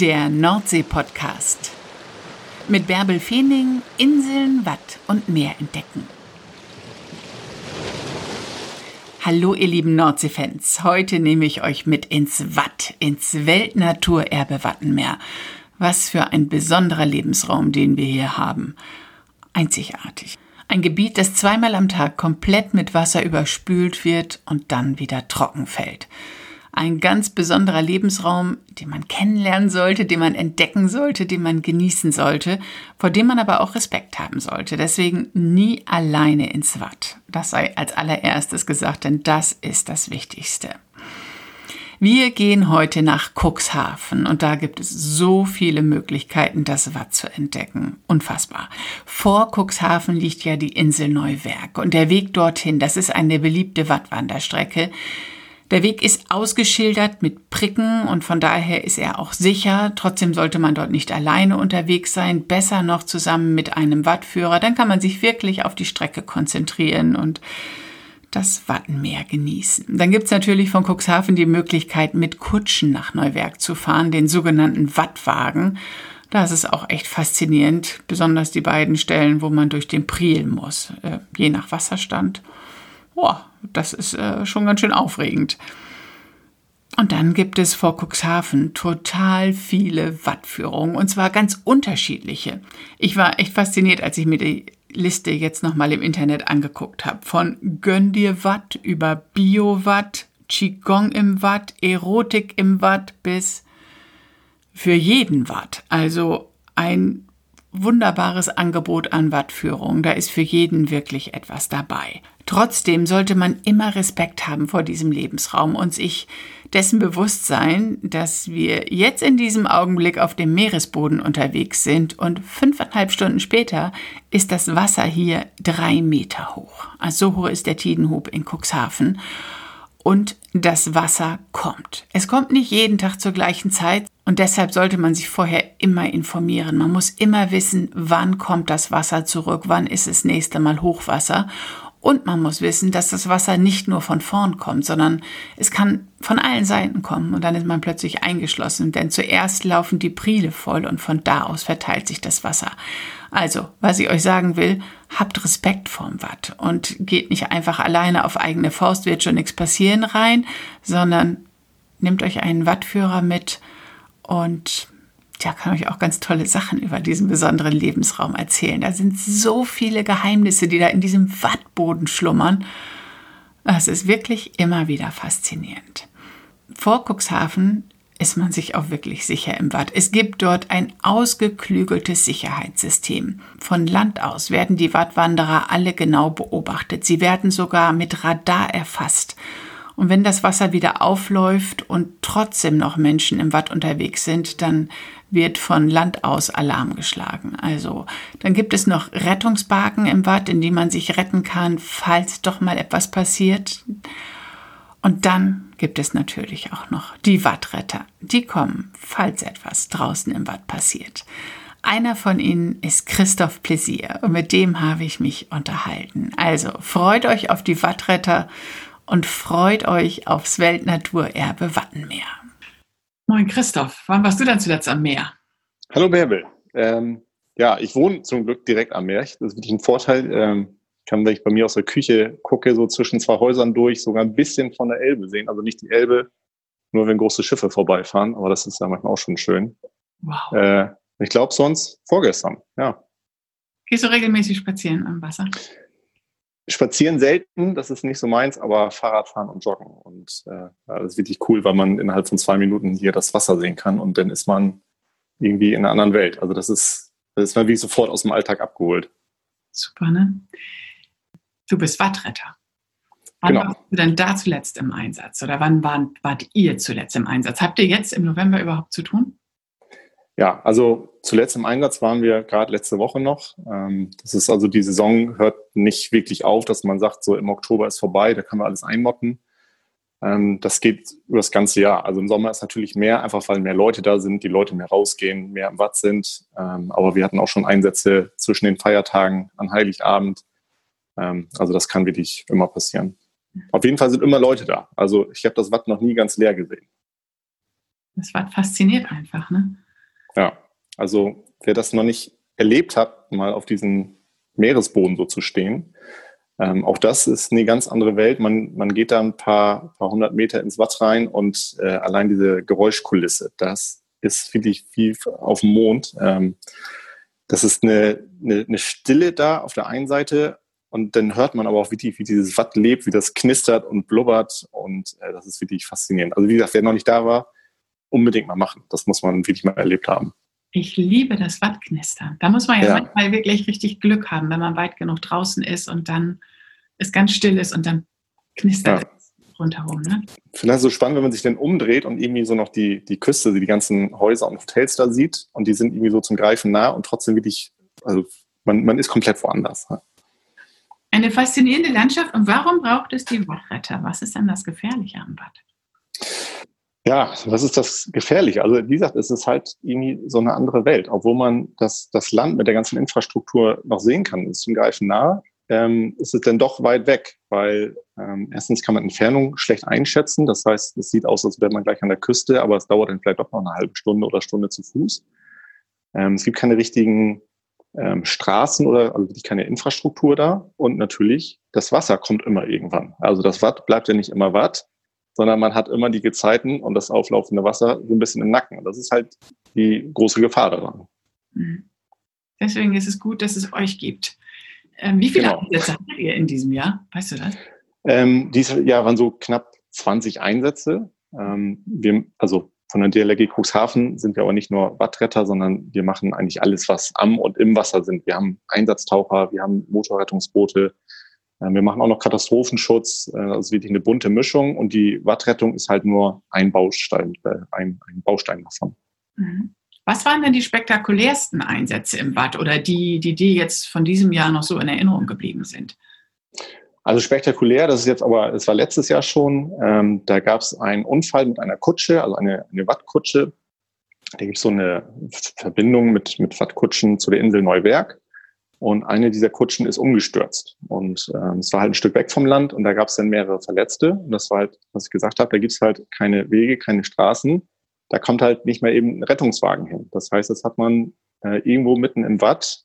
Der Nordsee-Podcast. Mit Bärbel Feening Inseln, Watt und Meer entdecken. Hallo ihr lieben Nordsee-Fans. Heute nehme ich euch mit ins Watt, ins Weltnaturerbe Wattenmeer. Was für ein besonderer Lebensraum, den wir hier haben. Einzigartig. Ein Gebiet, das zweimal am Tag komplett mit Wasser überspült wird und dann wieder trocken fällt ein ganz besonderer Lebensraum, den man kennenlernen sollte, den man entdecken sollte, den man genießen sollte, vor dem man aber auch Respekt haben sollte. Deswegen nie alleine ins Watt. Das sei als allererstes gesagt, denn das ist das Wichtigste. Wir gehen heute nach Cuxhaven und da gibt es so viele Möglichkeiten, das Watt zu entdecken. Unfassbar. Vor Cuxhaven liegt ja die Insel Neuwerk und der Weg dorthin, das ist eine beliebte Wattwanderstrecke, der Weg ist ausgeschildert mit Pricken und von daher ist er auch sicher. Trotzdem sollte man dort nicht alleine unterwegs sein, besser noch zusammen mit einem Wattführer. Dann kann man sich wirklich auf die Strecke konzentrieren und das Wattenmeer genießen. Dann gibt's natürlich von Cuxhaven die Möglichkeit, mit Kutschen nach Neuwerk zu fahren, den sogenannten Wattwagen. Da ist auch echt faszinierend, besonders die beiden Stellen, wo man durch den Priel muss, äh, je nach Wasserstand. Boah, das ist äh, schon ganz schön aufregend. Und dann gibt es vor Cuxhaven total viele Wattführungen und zwar ganz unterschiedliche. Ich war echt fasziniert, als ich mir die Liste jetzt nochmal im Internet angeguckt habe. Von Gönn dir Watt über Bio-Watt, Qigong im Watt, Erotik im Watt bis für jeden Watt. Also ein wunderbares Angebot an Wattführung. Da ist für jeden wirklich etwas dabei. Trotzdem sollte man immer Respekt haben vor diesem Lebensraum und sich dessen bewusst sein, dass wir jetzt in diesem Augenblick auf dem Meeresboden unterwegs sind und fünfeinhalb Stunden später ist das Wasser hier drei Meter hoch. Also so hoch ist der Tidenhub in Cuxhaven. Und das Wasser kommt. Es kommt nicht jeden Tag zur gleichen Zeit und deshalb sollte man sich vorher immer informieren. Man muss immer wissen, wann kommt das Wasser zurück, wann ist das nächste Mal Hochwasser und man muss wissen, dass das Wasser nicht nur von vorn kommt, sondern es kann von allen Seiten kommen und dann ist man plötzlich eingeschlossen, denn zuerst laufen die Priele voll und von da aus verteilt sich das Wasser. Also, was ich euch sagen will, habt Respekt vorm Watt und geht nicht einfach alleine auf eigene Faust, wird schon nichts passieren rein, sondern nehmt euch einen Wattführer mit und der kann euch auch ganz tolle Sachen über diesen besonderen Lebensraum erzählen. Da sind so viele Geheimnisse, die da in diesem Wattboden schlummern. Es ist wirklich immer wieder faszinierend. Vor Cuxhaven ist man sich auch wirklich sicher im Watt. Es gibt dort ein ausgeklügeltes Sicherheitssystem. Von Land aus werden die Wattwanderer alle genau beobachtet. Sie werden sogar mit Radar erfasst. Und wenn das Wasser wieder aufläuft und trotzdem noch Menschen im Watt unterwegs sind, dann wird von Land aus Alarm geschlagen. Also dann gibt es noch Rettungsbarken im Watt, in die man sich retten kann, falls doch mal etwas passiert. Und dann gibt es natürlich auch noch die Wattretter. Die kommen, falls etwas draußen im Watt passiert. Einer von ihnen ist Christoph Pläsier und mit dem habe ich mich unterhalten. Also freut euch auf die Wattretter und freut euch aufs Weltnaturerbe Wattenmeer. Moin Christoph, wann warst du denn zuletzt am Meer? Hallo Bärbel. Ähm, ja, ich wohne zum Glück direkt am Meer. Das ist wirklich ein Vorteil. Ähm, kann, wenn ich bei mir aus der Küche gucke, so zwischen zwei Häusern durch, sogar ein bisschen von der Elbe sehen. Also nicht die Elbe, nur wenn große Schiffe vorbeifahren, aber das ist ja manchmal auch schon schön. Wow. Äh, ich glaube sonst vorgestern, ja. Gehst du regelmäßig spazieren am Wasser? Spazieren selten, das ist nicht so meins, aber Fahrradfahren und Joggen. Und äh, das ist wirklich cool, weil man innerhalb von zwei Minuten hier das Wasser sehen kann und dann ist man irgendwie in einer anderen Welt. Also das ist, das ist man wie sofort aus dem Alltag abgeholt. Super, ne? Du bist Wattretter. Wann genau. warst du denn da zuletzt im Einsatz? Oder wann waren, wart ihr zuletzt im Einsatz? Habt ihr jetzt im November überhaupt zu tun? Ja, also zuletzt im Einsatz waren wir gerade letzte Woche noch. Ähm, das ist also die Saison hört nicht wirklich auf, dass man sagt, so im Oktober ist vorbei, da kann man alles einmotten. Ähm, das geht über das ganze Jahr. Also im Sommer ist natürlich mehr, einfach weil mehr Leute da sind, die Leute mehr rausgehen, mehr im Watt sind. Ähm, aber wir hatten auch schon Einsätze zwischen den Feiertagen an Heiligabend. Also das kann wirklich immer passieren. Auf jeden Fall sind immer Leute da. Also ich habe das Watt noch nie ganz leer gesehen. Das Watt fasziniert einfach, ne? Ja, also wer das noch nicht erlebt hat, mal auf diesem Meeresboden so zu stehen, ähm, auch das ist eine ganz andere Welt. Man, man geht da ein paar, paar hundert Meter ins Watt rein und äh, allein diese Geräuschkulisse, das ist wirklich wie auf dem Mond. Ähm, das ist eine, eine, eine Stille da auf der einen Seite und dann hört man aber auch wirklich, wie dieses Watt lebt, wie das knistert und blubbert und äh, das ist wirklich faszinierend. Also wie gesagt, wer noch nicht da war, unbedingt mal machen. Das muss man wirklich mal erlebt haben. Ich liebe das Wattknistern. Da muss man ja, ja, manchmal wirklich richtig Glück haben, wenn man weit genug draußen ist und dann es ganz still ist und dann knistert ja. es rundherum. Ne? Ich finde das so spannend, wenn man sich dann umdreht und irgendwie so noch die, die Küste, die ganzen Häuser und Hotels da sieht und die sind irgendwie so zum Greifen nah und trotzdem wirklich, also man, man ist komplett woanders. Eine faszinierende Landschaft. Und warum braucht es die Wattretter? Was ist denn das Gefährliche am Watt? Ja, was ist das Gefährliche? Also wie gesagt, es ist halt irgendwie so eine andere Welt. Obwohl man das, das Land mit der ganzen Infrastruktur noch sehen kann, ist zum Greifen nah, ähm, ist es dann doch weit weg, weil ähm, erstens kann man Entfernung schlecht einschätzen. Das heißt, es sieht aus, als wäre man gleich an der Küste, aber es dauert dann vielleicht doch noch eine halbe Stunde oder Stunde zu Fuß. Ähm, es gibt keine richtigen ähm, Straßen oder also keine Infrastruktur da. Und natürlich, das Wasser kommt immer irgendwann. Also das Watt bleibt ja nicht immer Watt, sondern man hat immer die Gezeiten und das auflaufende Wasser so ein bisschen im Nacken. Und das ist halt die große Gefahr daran. Mhm. Deswegen ist es gut, dass es euch gibt. Ähm, wie viele genau. Einsätze hattet ihr in diesem Jahr? Weißt du das? Ähm, dieses Jahr waren so knapp 20 Einsätze. Ähm, wir, also von der DLRG Cuxhaven sind wir aber nicht nur Wattretter, sondern wir machen eigentlich alles, was am und im Wasser sind. Wir haben Einsatztaucher, wir haben Motorrettungsboote, wir machen auch noch Katastrophenschutz, äh, also wirklich eine bunte Mischung und die Wattrettung ist halt nur ein Baustein, äh, ein, ein Baustein davon. Mhm. Was waren denn die spektakulärsten Einsätze im Watt oder die, die dir jetzt von diesem Jahr noch so in Erinnerung geblieben sind? Also spektakulär, das ist jetzt aber, es war letztes Jahr schon, ähm, da gab es einen Unfall mit einer Kutsche, also eine, eine Wattkutsche. Da gibt es so eine Verbindung mit, mit Wattkutschen zu der Insel Neuwerk. Und eine dieser Kutschen ist umgestürzt. Und ähm, es war halt ein Stück weg vom Land und da gab es dann mehrere Verletzte. Und das war halt, was ich gesagt habe, da gibt es halt keine Wege, keine Straßen da kommt halt nicht mehr eben ein Rettungswagen hin. Das heißt, jetzt hat man äh, irgendwo mitten im Watt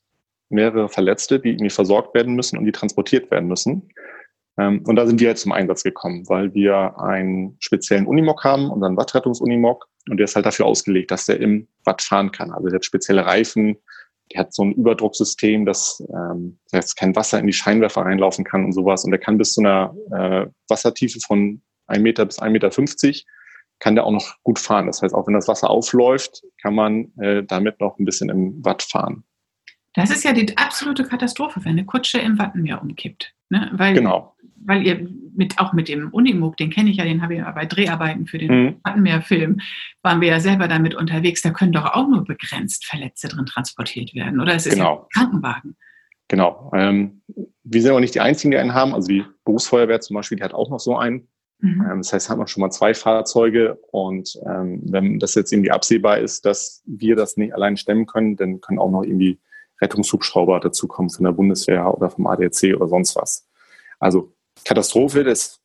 mehrere Verletzte, die irgendwie versorgt werden müssen und die transportiert werden müssen. Ähm, und da sind wir jetzt zum Einsatz gekommen, weil wir einen speziellen Unimog haben, unseren Wattrettungs-Unimog, und der ist halt dafür ausgelegt, dass der im Watt fahren kann. Also der hat spezielle Reifen, der hat so ein Überdrucksystem, dass ähm, jetzt kein Wasser in die Scheinwerfer reinlaufen kann und sowas. Und der kann bis zu einer äh, Wassertiefe von 1 Meter bis 1,50 Meter kann der auch noch gut fahren. Das heißt, auch wenn das Wasser aufläuft, kann man äh, damit noch ein bisschen im Watt fahren. Das ist ja die absolute Katastrophe, wenn eine Kutsche im Wattenmeer umkippt. Ne? Weil, genau. Weil ihr mit, auch mit dem Unimog, den kenne ich ja, den habe ich ja bei Dreharbeiten für den mhm. Wattenmeer-Film, waren wir ja selber damit unterwegs. Da können doch auch nur begrenzt Verletzte drin transportiert werden. Oder es ist genau. ja ein Krankenwagen. Genau. Ähm, wir sind auch nicht die Einzigen, die einen haben. Also die Berufsfeuerwehr zum Beispiel, die hat auch noch so einen. Mhm. Ähm, das heißt, hat man schon mal zwei Fahrzeuge und ähm, wenn das jetzt irgendwie absehbar ist, dass wir das nicht allein stemmen können, dann können auch noch irgendwie Rettungshubschrauber dazukommen von der Bundeswehr oder vom ADAC oder sonst was. Also Katastrophe, das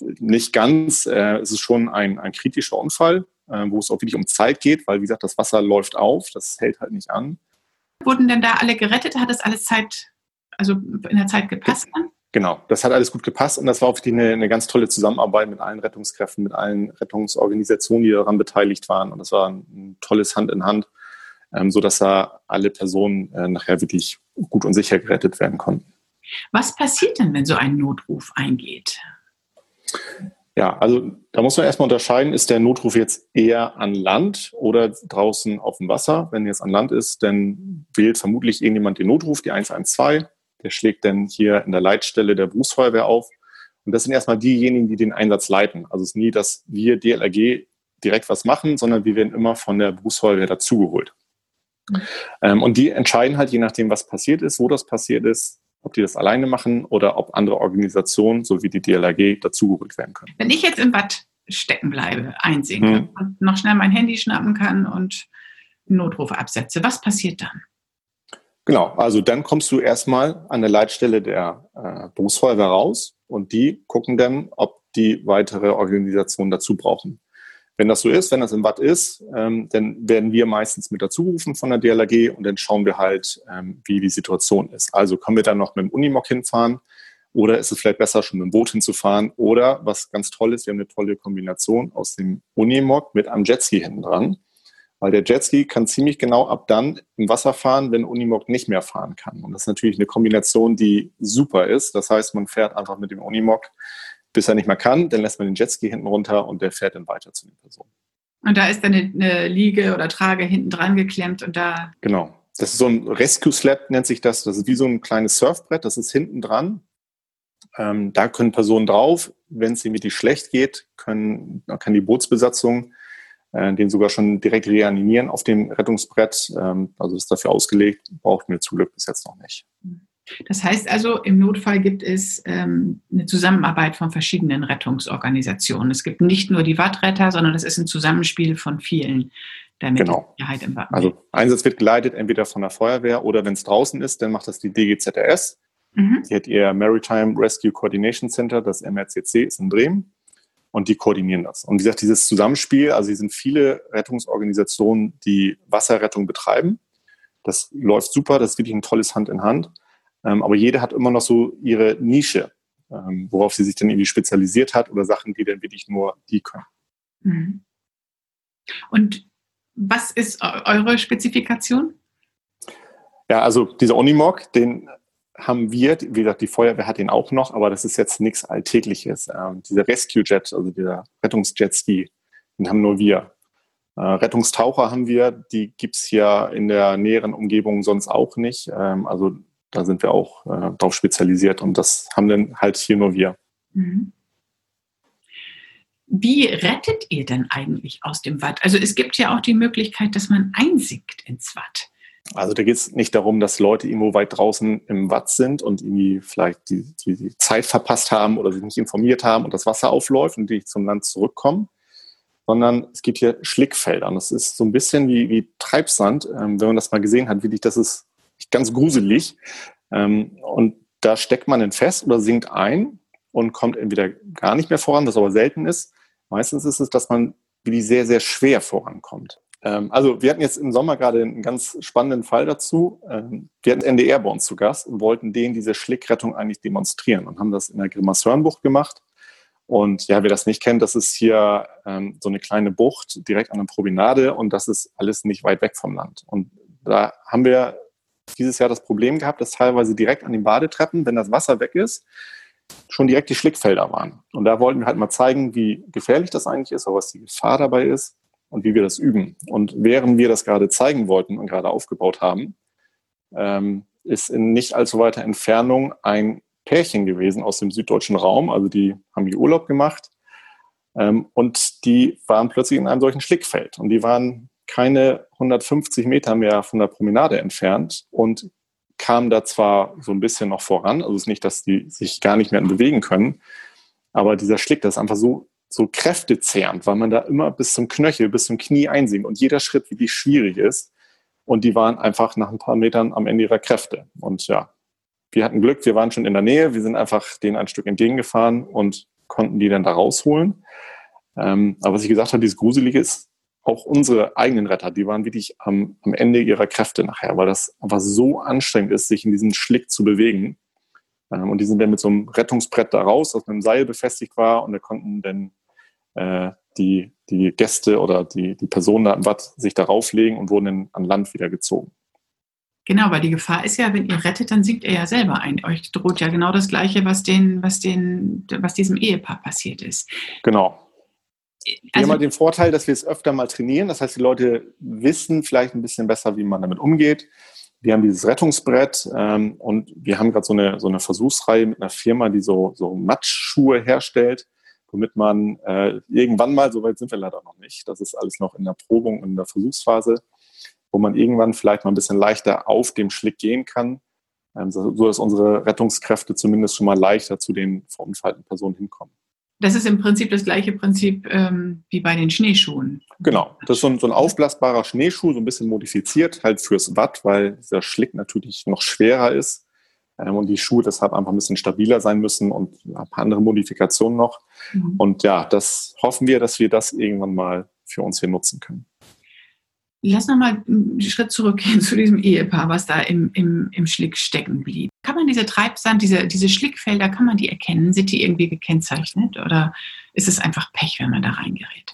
nicht ganz. Äh, es ist schon ein, ein kritischer Unfall, äh, wo es auch wirklich um Zeit geht, weil wie gesagt, das Wasser läuft auf, das hält halt nicht an. Wurden denn da alle gerettet? Hat das alles Zeit, also in der Zeit gepasst dann? Genau, das hat alles gut gepasst und das war auch eine, eine ganz tolle Zusammenarbeit mit allen Rettungskräften, mit allen Rettungsorganisationen, die daran beteiligt waren. Und das war ein tolles Hand in Hand, ähm, so dass da alle Personen äh, nachher wirklich gut und sicher gerettet werden konnten. Was passiert denn, wenn so ein Notruf eingeht? Ja, also da muss man erstmal unterscheiden, ist der Notruf jetzt eher an Land oder draußen auf dem Wasser? Wenn jetzt an Land ist, dann wählt vermutlich irgendjemand den Notruf, die 112 der schlägt dann hier in der Leitstelle der Berufsfeuerwehr auf. Und das sind erstmal diejenigen, die den Einsatz leiten. Also es ist nie, dass wir DLRG direkt was machen, sondern wir werden immer von der Berufsfeuerwehr dazugeholt. Mhm. Ähm, und die entscheiden halt, je nachdem, was passiert ist, wo das passiert ist, ob die das alleine machen oder ob andere Organisationen, so wie die DLRG, dazugeholt werden können. Wenn ich jetzt im Bad stecken bleibe, einsinke hm. und noch schnell mein Handy schnappen kann und einen Notruf absetze, was passiert dann? Genau, also dann kommst du erstmal an der Leitstelle der äh, Berufsfeuerwehr raus und die gucken dann, ob die weitere Organisationen dazu brauchen. Wenn das so ist, wenn das im Watt ist, ähm, dann werden wir meistens mit dazugerufen von der DLRG und dann schauen wir halt, ähm, wie die Situation ist. Also können wir dann noch mit dem Unimog hinfahren oder ist es vielleicht besser, schon mit dem Boot hinzufahren oder was ganz toll ist, wir haben eine tolle Kombination aus dem Unimog mit einem Jetski hinten dran. Weil der Jetski kann ziemlich genau ab dann im Wasser fahren, wenn Unimog nicht mehr fahren kann. Und das ist natürlich eine Kombination, die super ist. Das heißt, man fährt einfach mit dem Unimog bis er nicht mehr kann, dann lässt man den Jetski hinten runter und der fährt dann weiter zu den Personen. Und da ist dann eine, Liege oder Trage hinten dran geklemmt und da. Genau. Das ist so ein Rescue Slab, nennt sich das. Das ist wie so ein kleines Surfbrett, das ist hinten dran. Ähm, da können Personen drauf. Wenn es ihnen wirklich schlecht geht, können, kann die Bootsbesatzung äh, den sogar schon direkt reanimieren auf dem Rettungsbrett. Ähm, also ist dafür ausgelegt, braucht mir zum Glück bis jetzt noch nicht. Mhm. Das heißt also, im Notfall gibt es ähm, eine Zusammenarbeit von verschiedenen Rettungsorganisationen. Es gibt nicht nur die Wattretter, sondern es ist ein Zusammenspiel von vielen, damit genau. die Sicherheit im Watt Also Einsatz wird geleitet entweder von der Feuerwehr oder wenn es draußen ist, dann macht das die DGZRS. Mhm. Die hat ihr Maritime Rescue Coordination Center, das MRCC, ist in Bremen. Und die koordinieren das. Und wie gesagt, dieses Zusammenspiel, also hier sind viele Rettungsorganisationen, die Wasserrettung betreiben. Das läuft super, das ist wirklich ein tolles Hand in Hand. Ähm, aber jede hat immer noch so ihre Nische, ähm, worauf sie sich dann irgendwie spezialisiert hat oder Sachen, die dann wirklich nur die können. Mhm. Und was ist eure Spezifikation? Ja, also dieser Onimog, den haben wir, wie gesagt, die Feuerwehr hat den auch noch, aber das ist jetzt nichts Alltägliches. Ähm, dieser Rescue Jet, also dieser Rettungsjetski, den haben nur wir. Äh, Rettungstaucher haben wir, die gibt es hier in der näheren Umgebung sonst auch nicht. Ähm, also da sind wir auch äh, darauf spezialisiert und das haben dann halt hier nur wir. Mhm. Wie rettet ihr denn eigentlich aus dem Watt? Also es gibt ja auch die Möglichkeit, dass man einsinkt ins Watt. Also da geht es nicht darum, dass Leute irgendwo weit draußen im Watt sind und irgendwie vielleicht die, die, die, Zeit verpasst haben oder sich nicht informiert haben und das Wasser aufläuft und die zum Land zurückkommen, sondern es gibt hier Schlickfelder. Und das ist so ein bisschen wie, wie Treibsand. Ähm, wenn man das mal gesehen hat, wie dich das ist ganz gruselig. Ähm, und da steckt man dann fest oder sinkt ein und kommt entweder gar nicht mehr voran, was aber selten ist. Meistens ist es, dass man wie sehr, sehr schwer vorankommt. Ähm, also wir hatten jetzt im Sommer gerade einen ganz spannenden Fall dazu. Ähm, wir hatten NDR bei uns zu Gast und wollten denen diese Schlickrettung eigentlich demonstrieren und haben das in der Grimmershörnbucht gemacht. Und ja, wer das nicht kennt, das ist hier ähm, so eine kleine Bucht direkt an der Promenade und das ist alles nicht weit weg vom Land. Und da haben wir dieses Jahr das Problem gehabt, dass teilweise direkt an den Badetreppen, wenn das Wasser weg ist, schon direkt die Schlickfelder waren. Und da wollten wir halt mal zeigen, wie gefährlich das eigentlich ist, aber was die Gefahr dabei ist und wie wir das üben. Und während wir das gerade zeigen wollten und gerade aufgebaut haben, ähm, ist in nicht allzu weiter Entfernung ein Pärchen gewesen aus dem süddeutschen Raum. Also die haben hier Urlaub gemacht ähm, und die waren plötzlich in einem solchen Schlickfeld. Und die waren keine 150 Meter mehr von der Promenade entfernt und kam da zwar so ein bisschen noch voran, also es ist nicht, dass die sich gar nicht mehr bewegen können, aber dieser Schlick, das ist einfach so, so kräftezehrend, weil man da immer bis zum Knöchel, bis zum Knie einsinkt und jeder Schritt wirklich schwierig ist. Und die waren einfach nach ein paar Metern am Ende ihrer Kräfte. Und ja, wir hatten Glück, wir waren schon in der Nähe, wir sind einfach denen ein Stück entgegengefahren und konnten die dann da rausholen. Ähm, aber was ich gesagt habe, dieses Gruselige ist, auch unsere eigenen Retter, die waren wirklich am, am Ende ihrer Kräfte nachher, weil das einfach so anstrengend ist, sich in diesem Schlick zu bewegen. Ähm, und die sind dann mit so einem Rettungsbrett da raus, das mit einem Seil befestigt war und da konnten dann äh, die, die Gäste oder die, die Personen da im Watt sich darauf legen und wurden dann an Land wieder gezogen. Genau, weil die Gefahr ist ja, wenn ihr rettet, dann sinkt ihr ja selber ein. Euch droht ja genau das Gleiche, was, den, was, den, was diesem Ehepaar passiert ist. Genau. Wir also, haben halt den Vorteil, dass wir es öfter mal trainieren. Das heißt, die Leute wissen vielleicht ein bisschen besser, wie man damit umgeht. Wir haben dieses Rettungsbrett ähm, und wir haben gerade so eine, so eine Versuchsreihe mit einer Firma, die so, so Matschschuhe herstellt, womit man äh, irgendwann mal, soweit sind wir leider noch nicht, das ist alles noch in der Probung, in der Versuchsphase, wo man irgendwann vielleicht mal ein bisschen leichter auf dem Schlick gehen kann, ähm, so dass unsere Rettungskräfte zumindest schon mal leichter zu den verunfallten Personen hinkommen. Das ist im Prinzip das gleiche Prinzip ähm, wie bei den Schneeschuhen. Genau, das ist so ein, so ein aufblasbarer Schneeschuh, so ein bisschen modifiziert halt fürs Watt, weil dieser Schlick natürlich noch schwerer ist. ähm, und die Schuhe deshalb einfach ein bisschen stabiler sein müssen und ein paar andere Modifikationen noch. Mhm. Und ja, das hoffen wir, dass wir das irgendwann mal für uns hier nutzen können. Lass nochmal einen Schritt zurückgehen zu diesem Ehepaar, was da im, im, im Schlick stecken blieb. Kann man diese Treibsand, diese, diese Schlickfelder, kann man die erkennen? Sind die irgendwie gekennzeichnet oder ist es einfach Pech, wenn man da reingerät?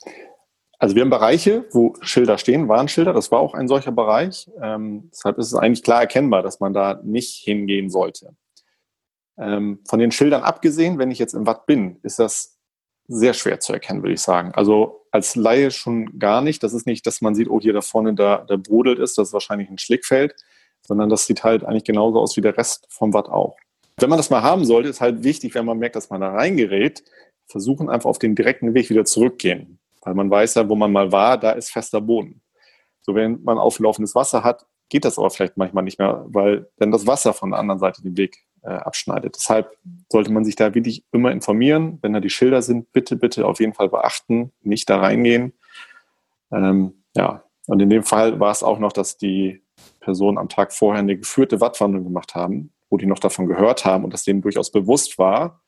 Also wir haben Bereiche, wo Schilder stehen, Warnschilder, das war auch ein solcher Bereich. Ähm, deshalb ist es eigentlich klar erkennbar, dass man da nicht hingehen sollte. Ähm, von den Schildern abgesehen, wenn ich jetzt im Watt bin, ist das sehr schwer zu erkennen, würde ich sagen. Also als Laie schon gar nicht. Das ist nicht, dass man sieht, oh, hier da vorne, da, da brodelt ist, das ist wahrscheinlich ein Schlickfeld, sondern das sieht halt eigentlich genauso aus wie der Rest vom Watt auch. Wenn man das mal haben sollte, ist halt wichtig, wenn man merkt, dass man da reingerät, versuchen einfach auf den direkten Weg wieder zurückgehen. Weil man weiß ja, wo man mal war, da ist fester Boden. So, wenn man auflaufendes Wasser hat, geht das aber vielleicht manchmal nicht mehr, weil dann das Wasser von der anderen Seite den Weg äh, abschneidet. Deshalb sollte man sich da wirklich immer informieren. Wenn da die Schilder sind, bitte, bitte auf jeden Fall beachten, nicht da reingehen. Ähm, ja, und in dem Fall war es auch noch, dass die Personen am Tag vorher eine geführte Wattwanderung gemacht haben, wo die noch davon gehört haben und das denen durchaus bewusst war.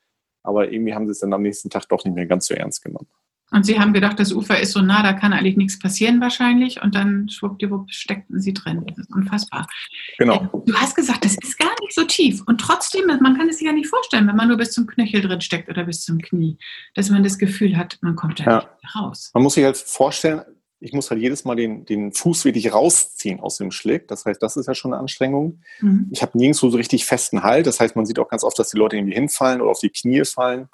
Aber irgendwie haben sie es dann am nächsten Tag doch nicht mehr ganz so ernst genommen. Und sie haben gedacht, das Ufer ist so nah, da kann eigentlich nichts passieren wahrscheinlich. Und dann schwuppdiwupp steckten sie drin. Das ist unfassbar. Genau. Äh, du hast gesagt, das ist gar nicht so tief. Und trotzdem, man kann es sich ja nicht vorstellen, wenn man nur bis zum Knöchel drin steckt oder bis zum Knie, dass man das Gefühl hat, man kommt da ja. nicht raus. Man muss sich halt vorstellen, ich muss halt jedes Mal den, den Fuß wirklich rausziehen aus dem Schlick. Das heißt, das ist ja schon eine Anstrengung. Mhm. Ich habe nirgendwo so richtig festen Halt. Das heißt, man sieht auch ganz oft, dass die Leute irgendwie hinfallen oder auf die Knie fallen.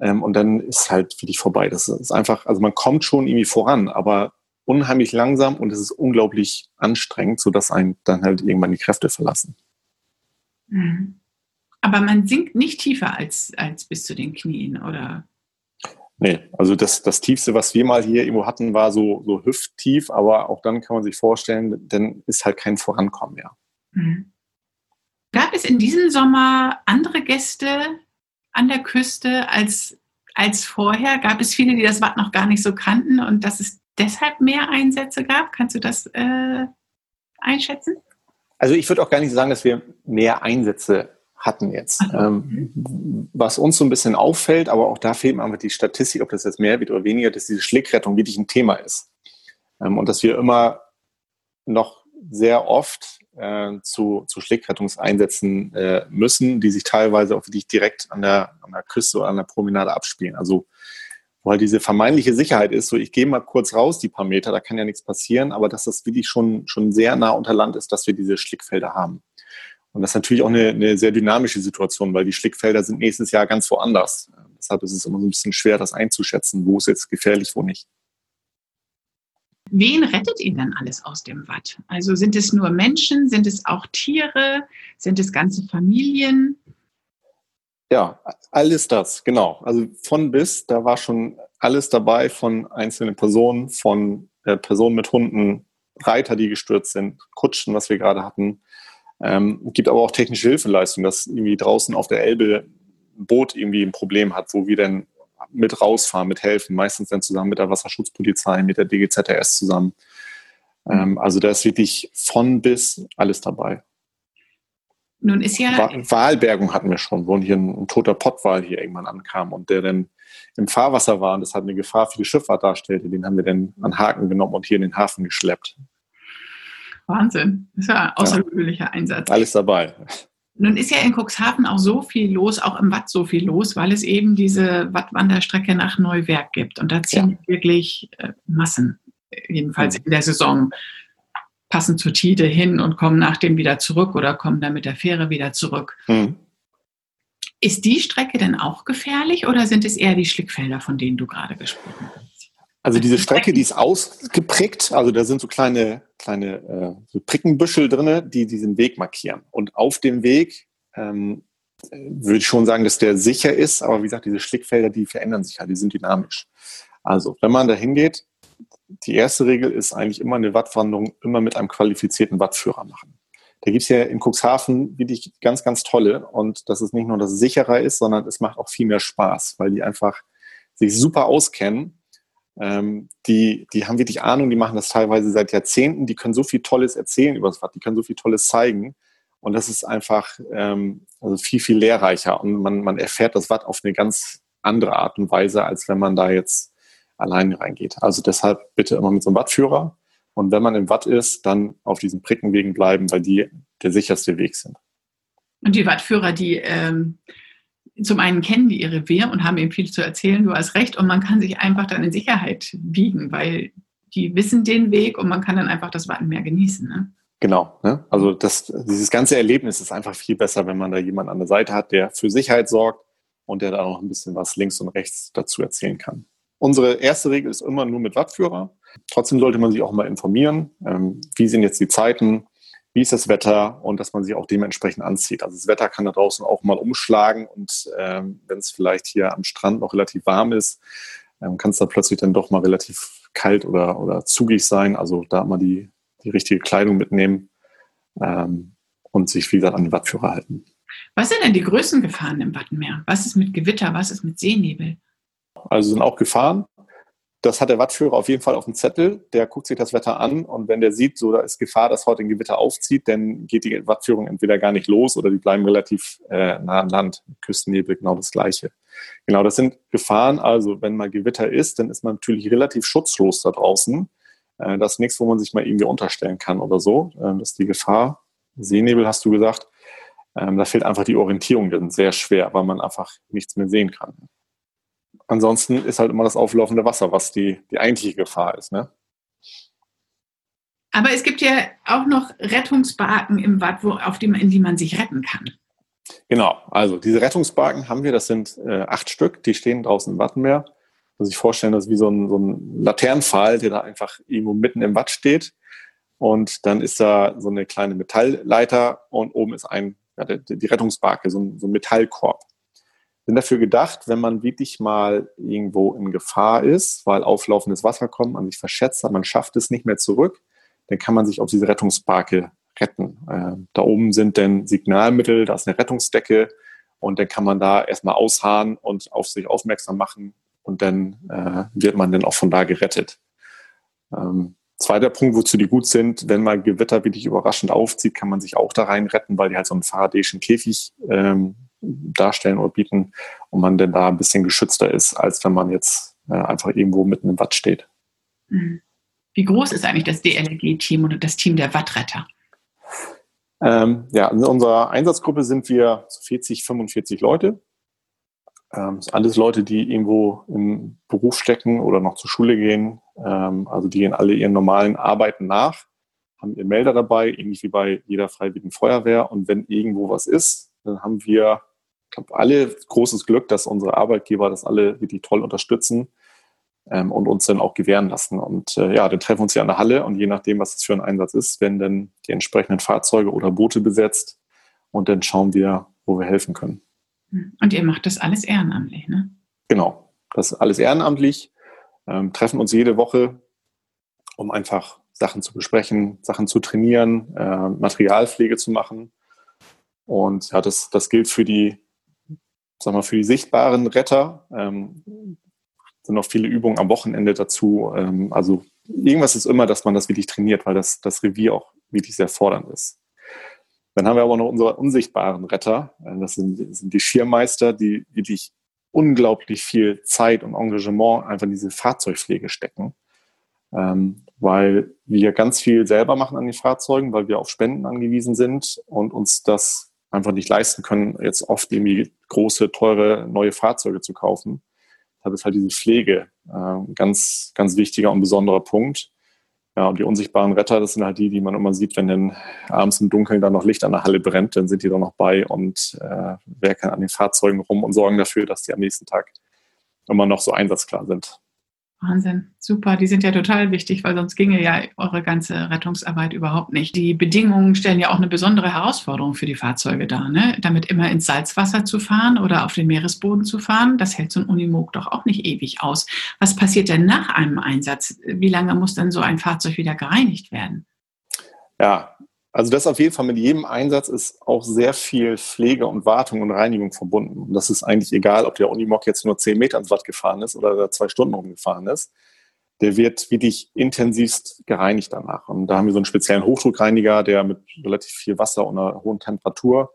Ähm, und dann ist halt wirklich vorbei. Das ist einfach, also man kommt schon irgendwie voran, aber unheimlich langsam und es ist unglaublich anstrengend, sodass einen dann halt irgendwann die Kräfte verlassen. Mhm. Aber man sinkt nicht tiefer als, als bis zu den Knien, oder? Nee, also das, das Tiefste, was wir mal hier irgendwo hatten, war so, so hüfttief, aber auch dann kann man sich vorstellen, dann ist halt kein Vorankommen mehr. Mhm. Gab es in diesem Sommer andere Gäste, an der Küste als, als vorher? Gab es viele, die das Watt noch gar nicht so kannten und dass es deshalb mehr Einsätze gab? Kannst du das äh, einschätzen? Also ich würde auch gar nicht sagen, dass wir mehr Einsätze hatten jetzt. Ähm, was uns so ein bisschen auffällt, aber auch da fehlt mir einfach die Statistik, ob das jetzt mehr wird oder weniger, dass diese Schlickrettung wirklich ein Thema ist. Ähm, und dass wir immer noch sehr oft äh, zu, zu Schlickrettungseinsätzen äh, müssen, die sich teilweise auch wirklich direkt an der, an der Küste oder an der Promenade abspielen. Also wo halt diese vermeintliche Sicherheit ist, so ich gehe mal kurz raus, die paar Meter, da kann ja nichts passieren, aber dass das wirklich schon, schon sehr nah unter Land ist, dass wir diese Schlickfelder haben. Und das ist natürlich auch eine, eine sehr dynamische Situation, weil die Schlickfelder sind nächstes Jahr ganz woanders. Deshalb ist es immer so ein bisschen schwer, das einzuschätzen, wo ist jetzt gefährlich, wo nicht. Wen rettet ihn denn alles aus dem Watt? Also sind es nur Menschen, sind es auch Tiere, sind es ganze Familien? Ja, alles das, genau. Also von bis, da war schon alles dabei von einzelnen Personen, von äh, Personen mit Hunden, Reiter, die gestürzt sind, Kutschen, was wir gerade hatten. Ähm, gibt aber auch technische Hilfeleistung, dass irgendwie draußen auf der Elbe ein Boot irgendwie ein Problem hat, wo wir dann mit rausfahren, mit helfen, meistens dann zusammen mit der Wasserschutzpolizei, mit der DGZRS zusammen. Ähm, also da ist wirklich von bis alles dabei. Nun ist ja. Wahlbergung hatten wir schon, wo hier ein, ein toter Pottwal hier irgendwann ankam und der dann im Fahrwasser war und das hat eine Gefahr für die Schifffahrt darstellte. Den haben wir dann an Haken genommen und hier in den Hafen geschleppt. Wahnsinn. Das ist ja ein außergewöhnlicher ja. Einsatz. Alles dabei. Nun ist ja in Cuxhaven auch so viel los, auch im Watt so viel los, weil es eben diese Wattwanderstrecke nach Neuwerk gibt. Und da ziehen ja. wirklich äh, Massen, jedenfalls in der Saison, passen zur Tide hin und kommen nach dem wieder zurück oder kommen dann mit der Fähre wieder zurück. Mhm. Ist die Strecke denn auch gefährlich oder sind es eher die Schlickfelder, von denen du gerade gesprochen hast? Also diese Strecke, die ist ausgeprägt, also da sind so kleine, kleine äh, so Prickenbüschel drin, die diesen Weg markieren. Und auf dem Weg ähm, würde ich schon sagen, dass der sicher ist, aber wie gesagt, diese Schlickfelder, die verändern sich halt, die sind dynamisch. Also, wenn man da hingeht, die erste Regel ist eigentlich immer eine Wattwanderung immer mit einem qualifizierten Wattführer machen. Da gibt es ja in Cuxhaven wirklich ganz, ganz tolle und das ist nicht nur, dass es sicherer ist, sondern es macht auch viel mehr Spaß, weil die einfach sich super auskennen ähm, die, die haben wirklich Ahnung, die machen das teilweise seit Jahrzehnten, die können so viel Tolles erzählen über das Watt, die können so viel Tolles zeigen. Und das ist einfach ähm, also viel, viel lehrreicher und man, man erfährt das Watt auf eine ganz andere Art und Weise, als wenn man da jetzt alleine reingeht. Also deshalb bitte immer mit so einem Wattführer. Und wenn man im Watt ist, dann auf diesen Prickenwegen bleiben, weil die der sicherste Weg sind. Und die Wattführer, die ähm, zum einen kennen die ihre Wehr und haben eben viel zu erzählen, du hast recht, und man kann sich einfach dann in Sicherheit biegen, weil die wissen den Weg und man kann dann einfach das Wattenmeer genießen. Ne? Genau. Ne? Also das, dieses ganze Erlebnis ist einfach viel besser, wenn man da jemanden an der Seite hat, der für Sicherheit sorgt und der da auch ein bisschen was links und rechts dazu erzählen kann. Unsere erste Regel ist immer nur mit Wattführer. Trotzdem sollte man sich auch mal informieren, ähm, wie sind jetzt die Zeiten, wie ist das Wetter und dass man sich auch dementsprechend anzieht. Also das Wetter kann da draußen auch mal umschlagen und ähm, wenn es vielleicht hier am Strand noch relativ warm ist, ähm, kann es da plötzlich dann doch mal relativ kalt oder, oder zugig sein. Also da mal die, die richtige Kleidung mitnehmen ähm, und sich, wie gesagt, an den Wattführer halten. Was sind denn die größten Gefahren im Wattenmeer? Was ist mit Gewitter? Was ist mit Seenebel? Also sind auch Gefahren. Das hat der Wattführer auf jeden Fall auf dem Zettel. Der guckt sich das Wetter an und wenn der sieht, so da ist Gefahr, dass heute ein Gewitter aufzieht, dann geht die Wattführung entweder gar nicht los oder die bleiben relativ äh, nah am Land. Küstennebel genau das Gleiche. Genau, das sind Gefahren. Also wenn mal Gewitter ist, dann ist man natürlich relativ schutzlos da draußen. Äh, das ist nichts, wo man sich mal irgendwie unterstellen kann oder so. Äh, das ist die Gefahr. Seenebel hast du gesagt. Ähm, da fehlt einfach die Orientierung dann sehr schwer, weil man einfach nichts mehr sehen kann ansonsten ist halt immer das auflaufende Wasser, was die, die eigentliche Gefahr ist. Ne? Aber es gibt ja auch noch Rettungsbarken im Watt, wo, auf dem, in die man sich retten kann. Genau, also diese Rettungsbarken haben wir, das sind äh, acht Stück, die stehen draußen im Wattenmeer. Man sich vorstellen, das ist wie so ein, so ein Laternenpfahl, der da einfach irgendwo mitten im Watt steht. Und dann ist da so eine kleine Metallleiter und oben ist ein, ja, die, die Rettungsbarke, so ein, so ein Metallkorb sind dafür gedacht, wenn man wirklich mal irgendwo in Gefahr ist, weil auflaufendes Wasser kommt, man sich verschätzt hat, man schafft es nicht mehr zurück, dann kann man sich auf diese Rettungsbarke retten. Äh, da oben sind dann Signalmittel, da ist eine Rettungsdecke und dann kann man da erstmal ausharren und auf sich aufmerksam machen und dann äh, wird man dann auch von da gerettet. Ähm, zweiter Punkt, wozu die gut sind, wenn mal Gewitter wirklich überraschend aufzieht, kann man sich auch da rein retten, weil die halt so einen faradäischen Käfig ähm, darstellen oder bieten und man denn da ein bisschen geschützter ist, als wenn man jetzt äh, einfach irgendwo mitten im Watt steht. Mhm. Wie groß ist eigentlich das DLRG-Team oder das Team der Wattretter? Ähm, ja, in unserer Einsatzgruppe sind wir 40, 45 Leute. Ähm, das sind alles Leute, die irgendwo im Beruf stecken oder noch zur Schule gehen. Ähm, also die gehen alle ihren normalen Arbeiten nach, haben ihren Melder dabei, ähnlich wie bei jeder freiwilligen Feuerwehr. Und wenn irgendwo was ist, dann haben wir glaube, alle großes Glück, dass unsere Arbeitgeber das alle wirklich toll unterstützen ähm, und uns dann auch gewähren lassen. Und äh, ja, dann treffen wir uns hier an der Halle und je nachdem, was das für ein Einsatz ist, werden dann die entsprechenden Fahrzeuge oder Boote besetzt und dann schauen wir, wo wir helfen können. Und ihr macht das alles ehrenamtlich, ne? Genau, das ist alles ehrenamtlich. Ähm, treffen uns jede Woche, um einfach Sachen zu besprechen, Sachen zu trainieren, äh, Materialpflege zu machen. Und ja, das, das gilt für die sag mal, für die sichtbaren Retter ähm, sind noch viele Übungen am Wochenende dazu. Ähm, also irgendwas ist immer, dass man das wirklich trainiert, weil das, das Revier auch wirklich sehr fordernd ist. Dann haben wir aber noch unsere unsichtbaren Retter. Äh, das sind, sind die Schirmmeister, die wirklich unglaublich viel Zeit und Engagement einfach in diese Fahrzeugpflege stecken. Ähm, weil wir ganz viel selber machen an den Fahrzeugen, weil wir auf Spenden angewiesen sind und uns das einfach nicht leisten können, jetzt oft irgendwie große, teure neue Fahrzeuge zu kaufen. Da ist halt diese Pflege äh, ganz, ganz wichtiger und besonderer Punkt. Ja, und die unsichtbaren Retter, das sind halt die, die man immer sieht, wenn dann abends im Dunkeln dann noch Licht an der Halle brennt, dann sind die da noch bei und äh, werken an den Fahrzeugen rum und sorgen dafür, dass die am nächsten Tag immer noch so einsatzklar sind. Wahnsinn, super. Die sind ja total wichtig, weil sonst ginge ja eure ganze Rettungsarbeit überhaupt nicht. Die Bedingungen stellen ja auch eine besondere Herausforderung für die Fahrzeuge dar. Ne? Damit immer ins Salzwasser zu fahren oder auf den Meeresboden zu fahren, das hält so ein Unimog doch auch nicht ewig aus. Was passiert denn nach einem Einsatz? Wie lange muss dann so ein Fahrzeug wieder gereinigt werden? Ja, also das auf jeden Fall mit jedem Einsatz ist auch sehr viel Pflege und Wartung und Reinigung verbunden. Und das ist eigentlich egal, ob der Unimog jetzt nur 10 Meter ans Watt gefahren ist oder zwei Stunden rumgefahren ist. der wird wirklich intensivst gereinigt danach. Und da haben wir so einen speziellen Hochdruckreiniger, der mit relativ viel Wasser und einer hohen Temperatur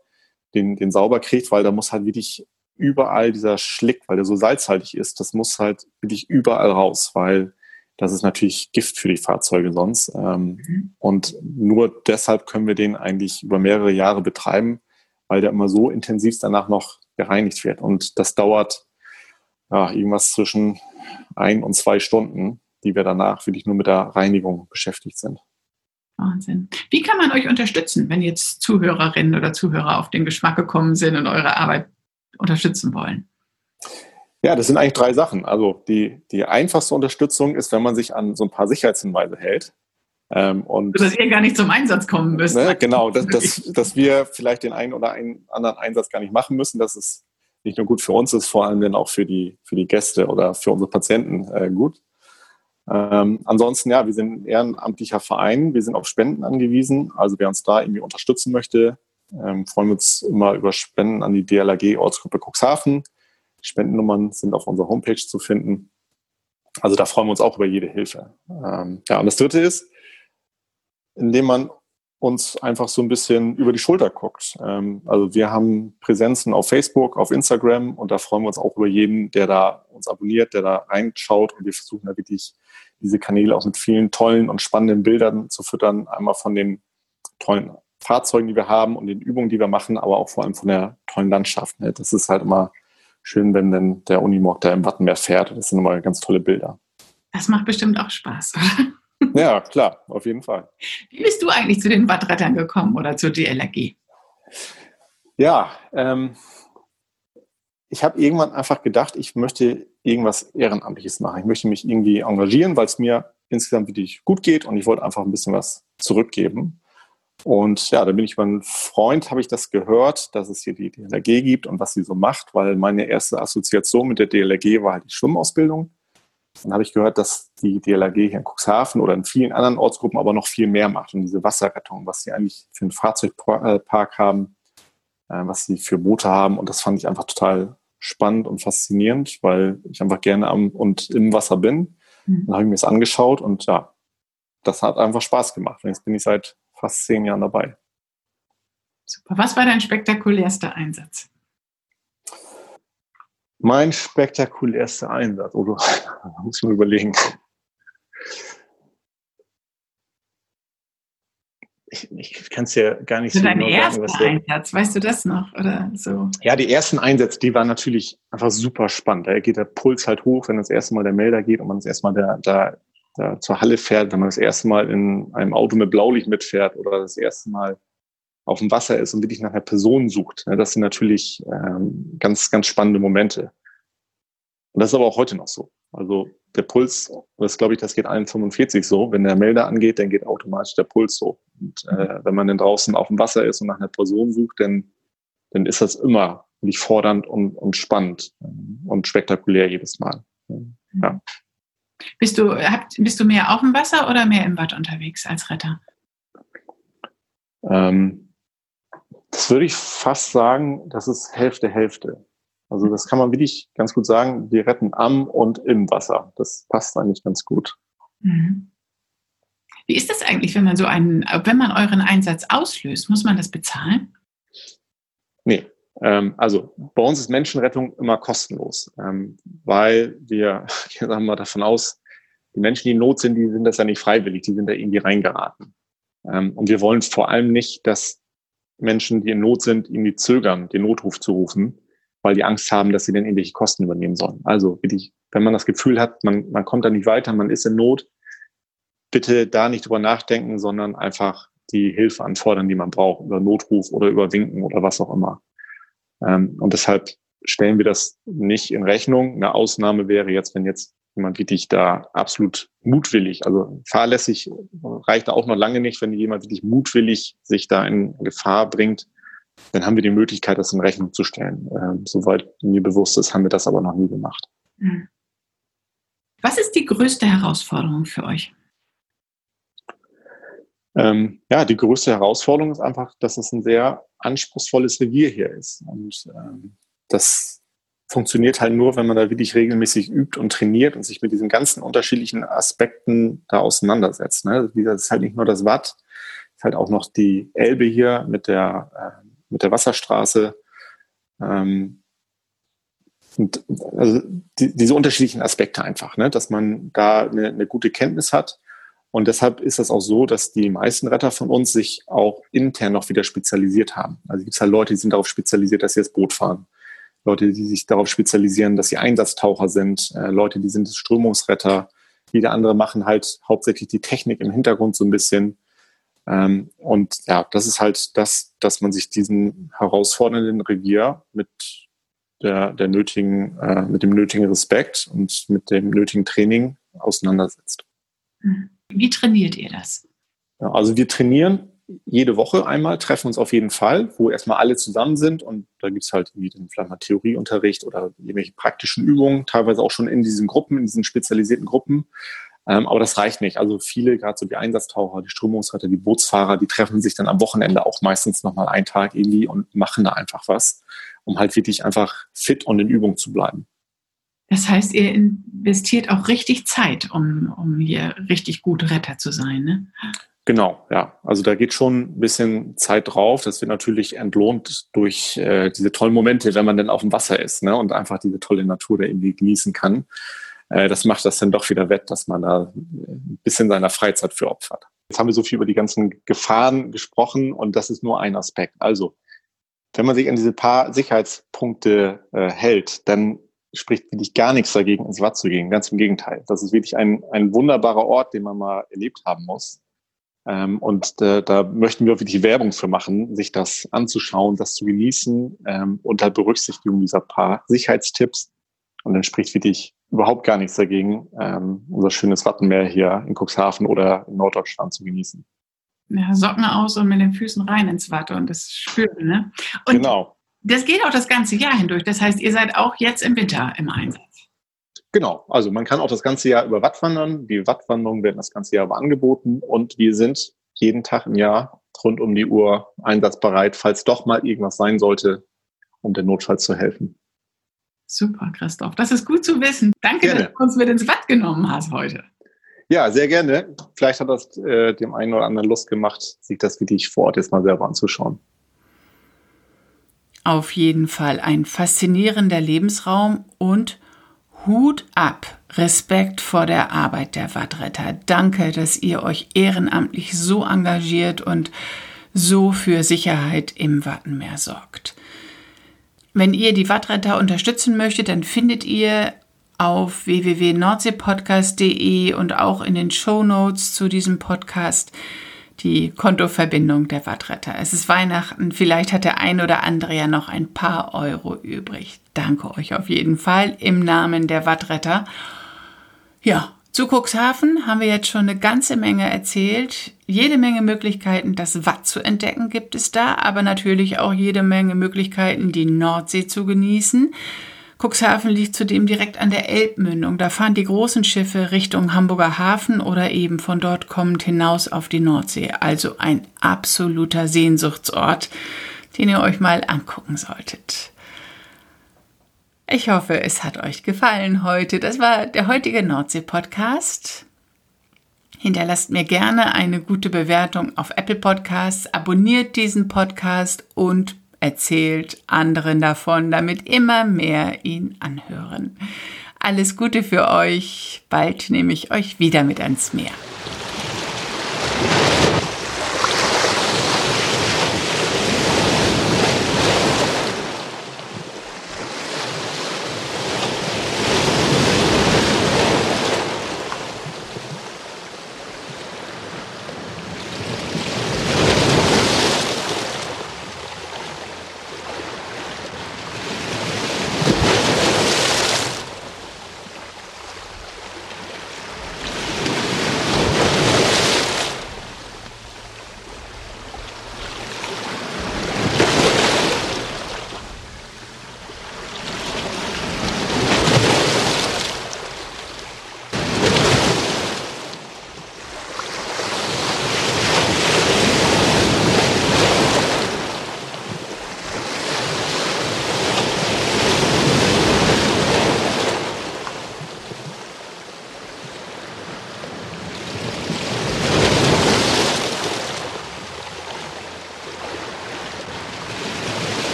den, den sauber kriegt, weil da muss halt wirklich überall dieser Schlick, weil der so salzhaltig ist, das muss halt wirklich überall raus, weil das ist natürlich Gift für die Fahrzeuge sonst. Ähm, mhm. Und nur deshalb können wir den eigentlich über mehrere Jahre betreiben, weil der immer so intensiv danach noch gereinigt wird. Und das dauert ja, irgendwas zwischen ein und zwei Stunden, die wir danach wirklich nur mit der Reinigung beschäftigt sind. Wahnsinn. Wie kann man euch unterstützen, wenn jetzt Zuhörerinnen oder Zuhörer auf den Geschmack gekommen sind und eure Arbeit unterstützen wollen? Ja, das sind eigentlich drei Sachen. Also die, die einfachste Unterstützung ist, wenn man sich an so ein paar Sicherheitshinweise hält. Ähm, und, dass ihr gar nicht zum Einsatz kommen müsst. Ne, genau, dass, dass, dass wir vielleicht den einen oder einen anderen Einsatz gar nicht machen müssen. Das ist nicht nur gut für uns, ist vor allem dann auch für die, für die Gäste oder für unsere Patienten äh, gut. Ähm, ansonsten, ja, wir sind ein ehrenamtlicher Verein, wir sind auf Spenden angewiesen. Also wer uns da irgendwie unterstützen möchte, ähm, freuen wir uns immer über Spenden an die DLRG Ortsgruppe Cuxhaven. Spendennummern sind auf unserer Homepage zu finden. Also da freuen wir uns auch über jede Hilfe. Ähm, ja, und das Dritte ist, indem man uns einfach so ein bisschen über die Schulter guckt. Ähm, also wir haben Präsenzen auf Facebook, auf Instagram und da freuen wir uns auch über jeden, der da uns abonniert, der da reinschaut und wir versuchen da wirklich diese Kanäle auch mit vielen tollen und spannenden Bildern zu füttern. Einmal von den tollen Fahrzeugen, die wir haben und den Übungen, die wir machen, aber auch vor allem von der tollen Landschaft. Ne? Das ist halt immer schön, wenn dann der Unimog da im Wattenmeer fährt. Das sind immer ganz tolle Bilder. Das macht bestimmt auch Spaß, oder? Ja, klar, auf jeden Fall. Wie bist du eigentlich zu den Wattrettern gekommen oder zur DLRG? Ja, ähm, ich habe irgendwann einfach gedacht, ich möchte irgendwas Ehrenamtliches machen. Ich möchte mich irgendwie engagieren, weil es mir insgesamt wirklich gut geht und ich wollte einfach ein bisschen was zurückgeben. Und ja, da bin ich mein Freund, habe ich das gehört, dass es hier die DLRG gibt und was sie so macht, weil meine erste Assoziation mit der DLRG war halt die Schwimmausbildung. Dann habe ich gehört, dass die DLRG hier in Cuxhaven oder in vielen anderen Ortsgruppen aber noch viel mehr macht und diese Wasserrettung, was sie eigentlich für einen Fahrzeugpark haben, äh, was sie für Boote haben. Und das fand ich einfach total spannend und faszinierend, weil ich einfach gerne am und im Wasser bin. Mhm. Dann habe ich mir das angeschaut und ja, das hat einfach Spaß gemacht. Und jetzt bin ich seit fast zehn Jahren dabei. Super. Was war dein spektakulärster Einsatz? Mein spektakulärster Einsatz, oder oh, muss ich mal überlegen. Ich, ich kann es ja gar nicht so genau sagen. Was Einsatz, weißt du das noch? Oder so? Ja, die ersten Einsätze, die waren natürlich einfach super spannend. Da geht der Puls halt hoch, wenn das erste Mal der Melder geht und man das erste Mal da, da, da zur Halle fährt, wenn man das erste Mal in einem Auto mit Blaulicht mitfährt oder das erste Mal auf dem Wasser ist und wirklich nach einer Person sucht. Ne, das sind natürlich ähm, ganz, ganz spannende Momente. Und das ist aber auch heute noch so. Also der Puls, das glaube ich, das geht allen 45 so. Wenn der Melder angeht, dann geht automatisch der Puls so. Und äh, wenn man dann draußen auf dem Wasser ist und nach einer Person sucht, dann, dann ist das immer wirklich fordernd und, und spannend und spektakulär jedes Mal. Ja. Bist du, bist du mehr auf dem Wasser oder mehr im Watt unterwegs als Retter? Ähm, das würde ich fast sagen, das ist Hälfte, Hälfte. Also das kann man wirklich ganz gut sagen, wir retten am und im Wasser. Das passt eigentlich ganz gut. Mhm. Wie ist das eigentlich, wenn man so einen, wenn man euren Einsatz auslöst, muss man das bezahlen? Nee. Ähm, also bei uns ist Menschenrettung immer kostenlos, ähm, weil wir, gehen wir mal davon aus, die Menschen, die in Not sind, die sind das ja nicht freiwillig, die sind da irgendwie reingeraten. Ähm, und wir wollen vor allem nicht, dass Menschen, die in Not sind, irgendwie zögern, den Notruf zu rufen, weil die Angst haben, dass sie dann irgendwelche Kosten übernehmen sollen. Also wenn man das Gefühl hat, man, man kommt da nicht weiter, man ist in Not, bitte da nicht drüber nachdenken, sondern einfach die Hilfe anfordern, die man braucht, über Notruf oder über Winken oder was auch immer. Ähm, und deshalb stellen wir das nicht in Rechnung. Eine Ausnahme wäre jetzt, wenn jetzt jemand wirklich da absolut mutwillig, also fahrlässig reicht da auch noch lange nicht, wenn jemand wirklich mutwillig sich da in Gefahr bringt, dann haben wir die Möglichkeit, das in Rechnung zu stellen. Ähm, soweit mir bewusst ist, haben wir das aber noch nie gemacht. Hm. Was ist die größte Herausforderung für euch? Ähm, ja, die größte Herausforderung ist einfach, dass es ein sehr anspruchsvolles Revier hier ist. Und ähm, das funktioniert halt nur, wenn man da wirklich regelmäßig übt und trainiert und sich mit diesen ganzen unterschiedlichen Aspekten da auseinandersetzt. Ne? Das ist halt nicht nur das Watt, ist halt auch noch die Elbe hier mit der, äh, mit der Wasserstraße. Ähm, und also die, diese unterschiedlichen Aspekte einfach, ne? dass man da eine, eine gute Kenntnis hat. Und deshalb ist es auch so, dass die meisten Retter von uns sich auch intern noch wieder spezialisiert haben. Also gibt es halt Leute, die sind darauf spezialisiert, dass sie das Boot fahren. Leute, die sich darauf spezialisieren, dass sie Einsatztaucher sind, äh, Leute, die sind Strömungsretter. Viele andere machen halt hauptsächlich die Technik im Hintergrund so ein bisschen. Ähm, und ja, das ist halt das, dass man sich diesen herausfordernden Revier mit der, der nötigen, äh, mit dem nötigen Respekt und mit dem nötigen Training auseinandersetzt. Wie trainiert ihr das? Ja, also wir trainieren jede Woche einmal, treffen uns auf jeden Fall, wo erstmal alle zusammen sind und da gibt es halt irgendwie mal Theorieunterricht oder irgendwelche praktischen Übungen, teilweise auch schon in diesen Gruppen, in diesen spezialisierten Gruppen. Ähm, aber das reicht nicht. Also viele, gerade so die Einsatztaucher, die Strömungsretter, die Bootsfahrer, die treffen sich dann am Wochenende auch meistens nochmal einen Tag irgendwie und machen da einfach was, um halt wirklich einfach fit und in Übung zu bleiben. Das heißt, ihr investiert auch richtig Zeit, um, um hier richtig gut Retter zu sein, ne? Genau, ja. Also da geht schon ein bisschen Zeit drauf. Das wird natürlich entlohnt durch äh, diese tollen Momente, wenn man dann auf dem Wasser ist ne? und einfach diese tolle Natur da irgendwie genießen kann. Äh, das macht das dann doch wieder wett, dass man da ein bisschen seiner Freizeit für opfert. Jetzt haben wir so viel über die ganzen Gefahren gesprochen und das ist nur ein Aspekt. Also, wenn man sich an diese paar Sicherheitspunkte äh, hält, dann spricht wirklich gar nichts dagegen, ins Watt zu gehen. Ganz im Gegenteil. Das ist wirklich ein, ein wunderbarer Ort, den man mal erlebt haben muss. Ähm, und äh, da möchten wir wirklich Werbung für machen, sich das anzuschauen, das zu genießen, ähm, unter Berücksichtigung dieser paar Sicherheitstipps. Und dann spricht wirklich überhaupt gar nichts dagegen, ähm, unser schönes Wattenmeer hier in Cuxhaven oder in Norddeutschland zu genießen. Ja, Socken aus und mit den Füßen rein ins Watte und das spüren, ne? Und genau. Das geht auch das ganze Jahr hindurch. Das heißt, ihr seid auch jetzt im Winter im Einsatz. Genau, also man kann auch das ganze Jahr über Watt wandern. Die Wattwanderungen werden das ganze Jahr über angeboten und wir sind jeden Tag im Jahr rund um die Uhr einsatzbereit, falls doch mal irgendwas sein sollte, um den Notfall zu helfen. Super, Christoph. Das ist gut zu wissen. Danke, gerne. dass du uns mit ins Watt genommen hast heute. Ja, sehr gerne. Vielleicht hat das äh, dem einen oder anderen Lust gemacht, sich das wirklich vor Ort jetzt mal selber anzuschauen. Auf jeden Fall ein faszinierender Lebensraum und Hut ab, Respekt vor der Arbeit der Wattretter. Danke, dass ihr euch ehrenamtlich so engagiert und so für Sicherheit im Wattenmeer sorgt. Wenn ihr die Wattretter unterstützen möchtet, dann findet ihr auf www.nordseepodcast.de und auch in den Show Notes zu diesem Podcast die Kontoverbindung der Wattretter. Es ist Weihnachten, vielleicht hat der ein oder andere ja noch ein paar Euro übrig. Danke euch auf jeden Fall im Namen der Wattretter. Ja, zu Cuxhaven haben wir jetzt schon eine ganze Menge erzählt. Jede Menge Möglichkeiten, das Watt zu entdecken gibt es da, aber natürlich auch jede Menge Möglichkeiten, die Nordsee zu genießen. Cuxhaven liegt zudem direkt an der Elbmündung. Da fahren die großen Schiffe Richtung Hamburger Hafen oder eben von dort kommend hinaus auf die Nordsee. Also ein absoluter Sehnsuchtsort, den ihr euch mal angucken solltet. Ich hoffe, es hat euch gefallen heute. Das war der heutige Nordsee-Podcast. Hinterlasst mir gerne eine gute Bewertung auf Apple Podcasts, abonniert diesen Podcast und erzählt anderen davon, damit immer mehr ihn anhören. Alles Gute für euch. Bald nehme ich euch wieder mit ans Meer.